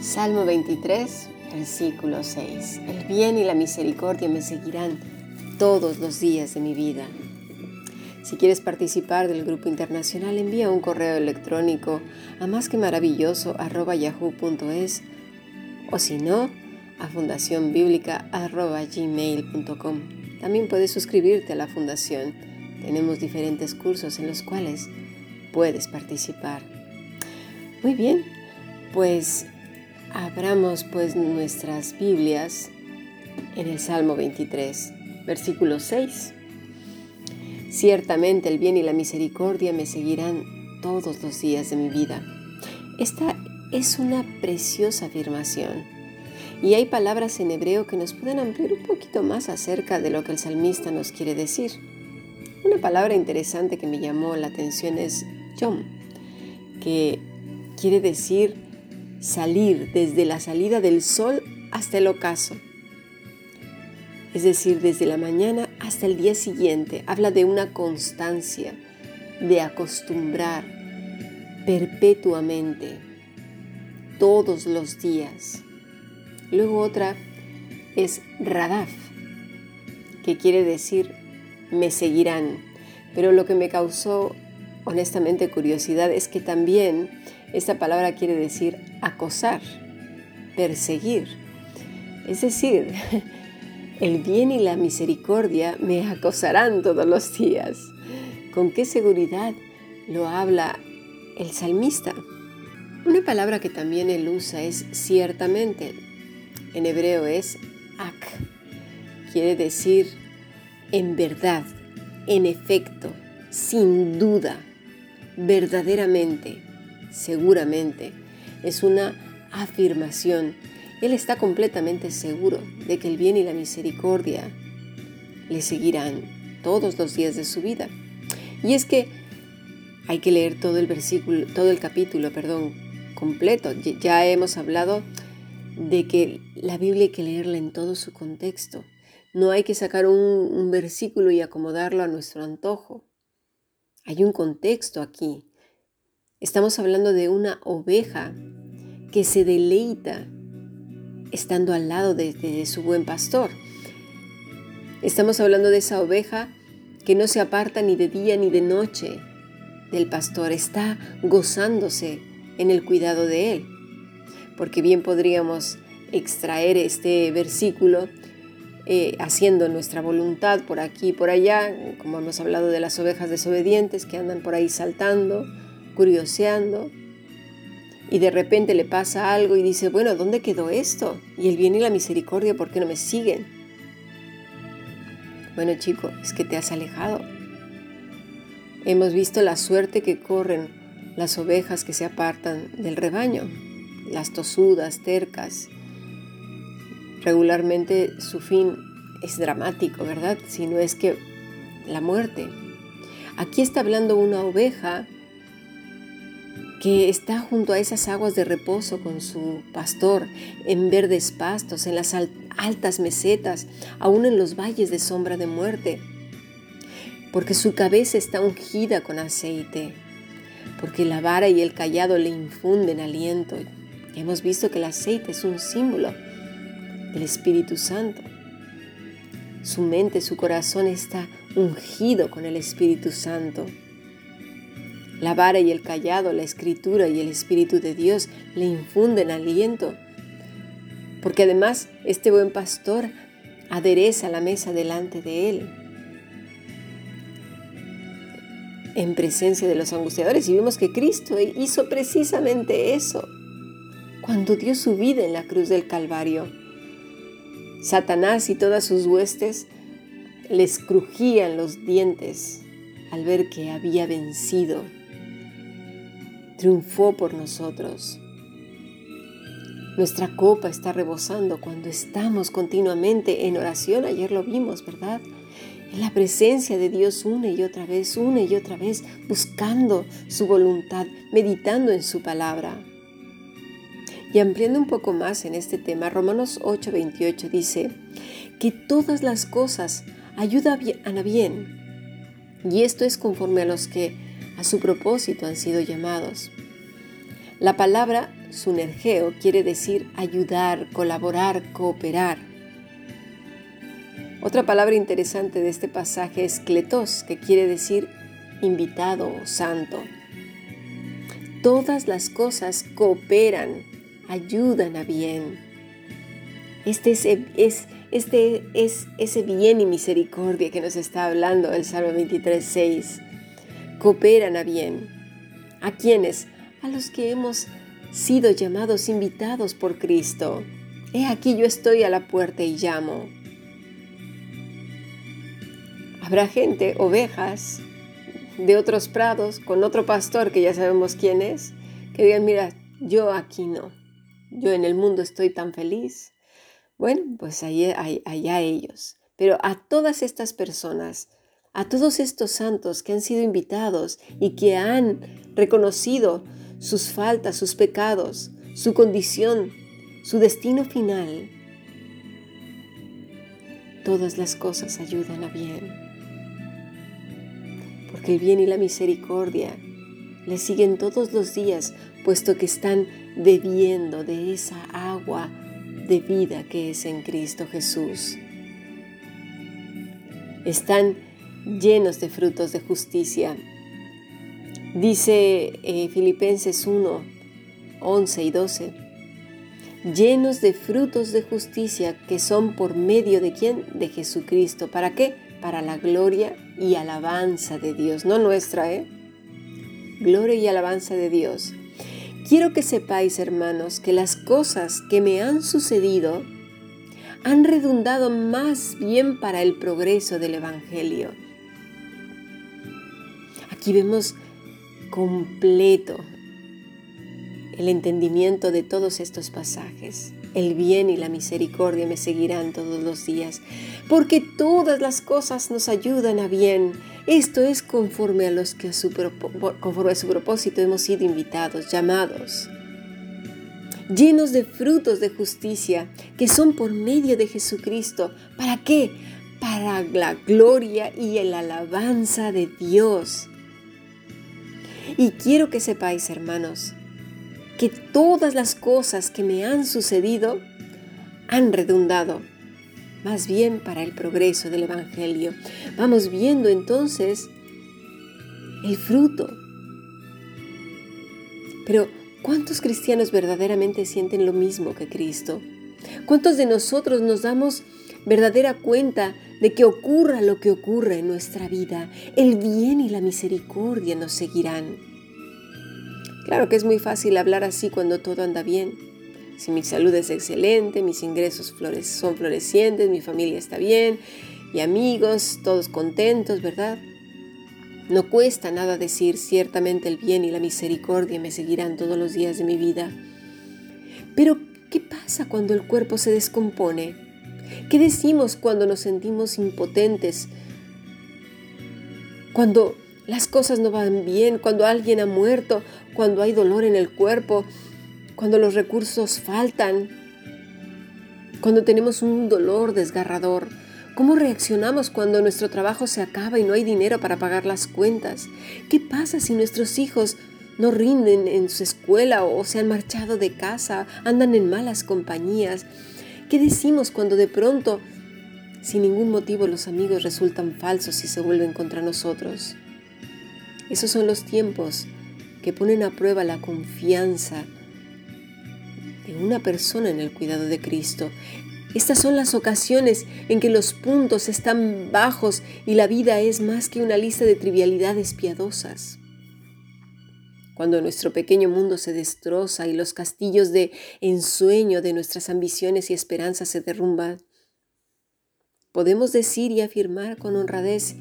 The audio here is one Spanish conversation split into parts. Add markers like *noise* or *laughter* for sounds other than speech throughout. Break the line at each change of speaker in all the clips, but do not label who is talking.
Salmo 23, versículo 6. El bien y la misericordia me seguirán todos los días de mi vida. Si quieres participar del grupo internacional, envía un correo electrónico a más que maravilloso yahoo.es o si no, a fundacionbiblica.gmail.com. También puedes suscribirte a la fundación. Tenemos diferentes cursos en los cuales puedes participar. Muy bien, pues Abramos pues nuestras Biblias en el Salmo 23, versículo 6. Ciertamente el bien y la misericordia me seguirán todos los días de mi vida. Esta es una preciosa afirmación. Y hay palabras en hebreo que nos pueden ampliar un poquito más acerca de lo que el salmista nos quiere decir. Una palabra interesante que me llamó la atención es yom, que quiere decir salir desde la salida del sol hasta el ocaso. Es decir, desde la mañana hasta el día siguiente. Habla de una constancia, de acostumbrar perpetuamente, todos los días. Luego otra es Radaf, que quiere decir me seguirán. Pero lo que me causó honestamente curiosidad es que también esta palabra quiere decir acosar, perseguir. Es decir, *laughs* el bien y la misericordia me acosarán todos los días. ¿Con qué seguridad lo habla el salmista? Una palabra que también él usa es ciertamente. En hebreo es ak. Quiere decir en verdad, en efecto, sin duda, verdaderamente seguramente. Es una afirmación. Él está completamente seguro de que el bien y la misericordia le seguirán todos los días de su vida. Y es que hay que leer todo el versículo, todo el capítulo, perdón, completo. Ya hemos hablado de que la Biblia hay que leerla en todo su contexto. No hay que sacar un, versículo y acomodarlo a nuestro antojo. Hay un contexto aquí. Estamos hablando de una oveja que se deleita estando al lado de, su buen pastor. Estamos hablando de esa oveja que no se aparta ni de día ni de noche del pastor, está gozándose en el cuidado de él. Porque bien podríamos extraer este versículo eh, haciendo nuestra voluntad por aquí y por allá, como hemos hablado de las ovejas desobedientes que andan por ahí saltando, curioseando y de repente le pasa algo y dice, bueno, ¿dónde quedó esto? Y el bien y la misericordia, ¿por qué no me siguen? Bueno, chico, es que te has alejado. Hemos visto la suerte que corren las ovejas que se apartan del rebaño, las tosudas, tercas. Regularmente su fin es dramático, ¿verdad? Si no es que la muerte. Aquí está hablando una oveja que está junto a esas aguas de reposo con su pastor, en verdes pastos, en las altas mesetas, aún en los valles de sombra de muerte, porque su cabeza está ungida con aceite, porque la vara y el callado le infunden aliento. Hemos visto que el aceite es un símbolo del Espíritu Santo. Su mente, su corazón está ungido con el Espíritu Santo. La vara y el callado, la escritura y el Espíritu de Dios le infunden aliento, porque además este buen pastor adereza la mesa delante de él, en presencia de los angustiadores. Y vemos que Cristo hizo precisamente eso cuando dio su vida en la cruz del Calvario. Satanás y todas sus huestes les crujían los dientes al ver que había vencido triunfó por nosotros. Nuestra copa está rebosando cuando estamos continuamente en oración. Ayer lo vimos, ¿verdad? En la presencia de Dios una y otra vez, una y otra vez, buscando su voluntad, meditando en su palabra. Y ampliando un poco más en este tema, Romanos 8:28 dice que todas las cosas ayudan a bien Y esto es conforme a los que a su propósito han sido llamados. La palabra sunergeo quiere decir ayudar, colaborar, cooperar. Otra palabra interesante de este pasaje es kletos, que quiere decir invitado o santo. Todas las cosas cooperan, ayudan a bien. Este es, este es ese bien y misericordia que nos está hablando el Salmo 23, 6. Cooperan a bien. ¿A quiénes? A los que hemos sido llamados invitados por Cristo. He aquí yo estoy a la puerta y llamo. Habrá gente, ovejas, de otros prados, con otro pastor que ya sabemos quién es, que digan, mira, yo aquí no, yo en el mundo estoy tan feliz. Bueno, pues allá, allá ellos. Pero a todas estas personas, a todos estos santos que han sido invitados y que han reconocido sus faltas, sus pecados, su condición, su destino final, todas las cosas ayudan a bien porque el bien y la misericordia le siguen todos los días, puesto que están bebiendo de esa agua de vida que es en Cristo Jesús. Están llenos de frutos de justicia. Dice eh, Filipenses 1, 11 y 12, llenos de frutos de justicia que son por medio de quién? De Jesucristo. ¿Para qué? Para la gloria y alabanza de Dios, no nuestra, ¿eh? Gloria y alabanza de Dios. Quiero que sepáis, hermanos, que las cosas que me han sucedido han redundado más bien para el progreso del Evangelio. Aquí vemos completo el entendimiento de todos estos pasajes. El bien y la misericordia me seguirán todos los días, porque todas las cosas nos ayudan a bien. Esto es conforme a los que a su, conforme a su propósito hemos sido invitados, llamados, llenos de frutos de justicia, que son por medio de Jesucristo. ¿Para qué? Para la gloria y el alabanza de Dios. Y quiero que sepáis, hermanos, que todas las cosas que me han sucedido han redundado más bien para el progreso del Evangelio. Vamos viendo entonces el fruto. Pero, ¿cuántos cristianos verdaderamente sienten lo mismo que Cristo? ¿Cuántos de nosotros nos damos verdadera cuenta de que ocurra lo que ocurra en nuestra vida? El bien y la misericordia nos seguirán. Claro que es muy fácil hablar así cuando todo anda bien. Si mi salud es excelente, mis ingresos son florecientes, mi familia está bien y amigos, todos contentos, ¿verdad? No cuesta nada decir, ciertamente el bien y la misericordia me seguirán todos los días de mi vida. Pero, ¿qué pasa cuando el cuerpo se descompone? ¿Qué decimos cuando nos sentimos impotentes? Cuando las cosas no van bien, cuando alguien ha muerto, cuando hay dolor en el cuerpo, cuando los recursos faltan, cuando tenemos un dolor desgarrador. ¿Cómo reaccionamos cuando nuestro trabajo se acaba y no hay dinero para pagar las cuentas? ¿Qué pasa si nuestros hijos no rinden en su escuela o se han marchado de casa, andan en malas compañías? ¿Qué decimos cuando de pronto, sin ningún motivo, los amigos resultan falsos y se vuelven contra nosotros? Esos son los tiempos que ponen a prueba la confianza de una persona en el cuidado de Cristo. Estas son las ocasiones en que los puntos están bajos y la vida es más que una lista de trivialidades piadosas. Cuando nuestro pequeño mundo se destroza y los castillos de ensueño de nuestras ambiciones y esperanzas se derrumban, podemos decir y afirmar con honradez,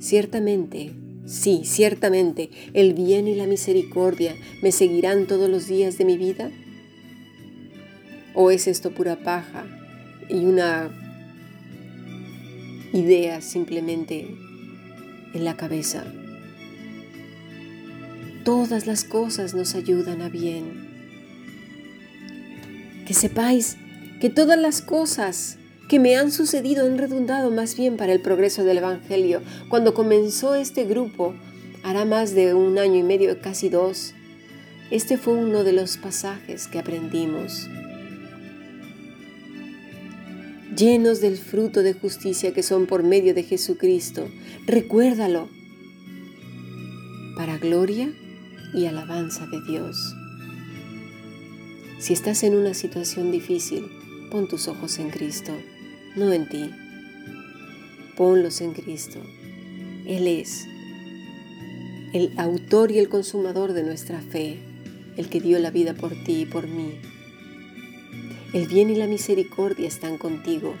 ciertamente, Sí, ciertamente, el bien y la misericordia me seguirán todos los días de mi vida. ¿O es esto pura paja y una idea simplemente en la cabeza? Todas las cosas nos ayudan a bien. Que sepáis que todas las cosas que me han sucedido han redundado más bien para el progreso del Evangelio. Cuando comenzó este grupo, hará más de un año y medio, casi dos, este fue uno de los pasajes que aprendimos. Llenos del fruto de justicia que son por medio de Jesucristo, recuérdalo para gloria y alabanza de Dios. Si estás en una situación difícil, pon tus ojos en Cristo, no en ti. Ponlos en Cristo. Él es el autor y el consumador de nuestra fe, el que dio la vida por ti y por mí. El bien y la misericordia están contigo.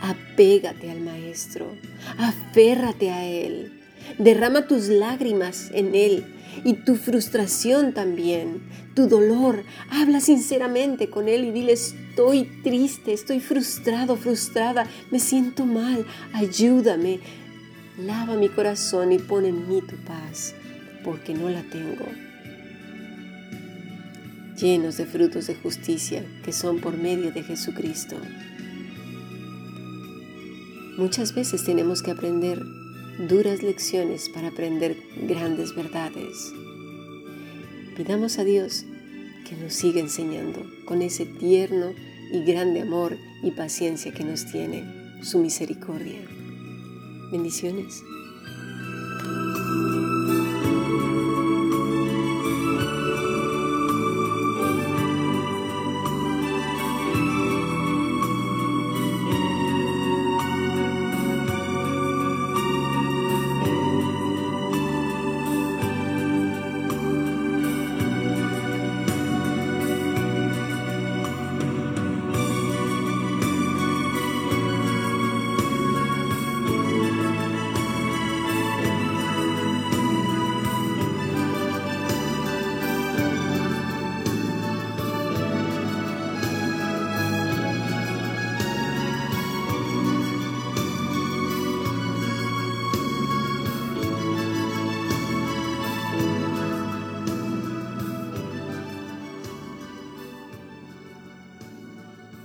Apégate al Maestro, aférrate a Él, derrama tus lágrimas en Él y tu frustración también, tu dolor. Habla sinceramente con Él y dile, estoy triste, estoy frustrado, frustrada, me siento mal, ayúdame. Lava mi corazón y pon en mí tu paz, porque no la tengo. Llenos de frutos de justicia que son por medio de Jesucristo. Muchas veces tenemos que aprender duras lecciones para aprender grandes verdades. Pidamos a Dios que nos siga enseñando con ese tierno y grande amor y paciencia que nos tiene, su misericordia. Bendiciones.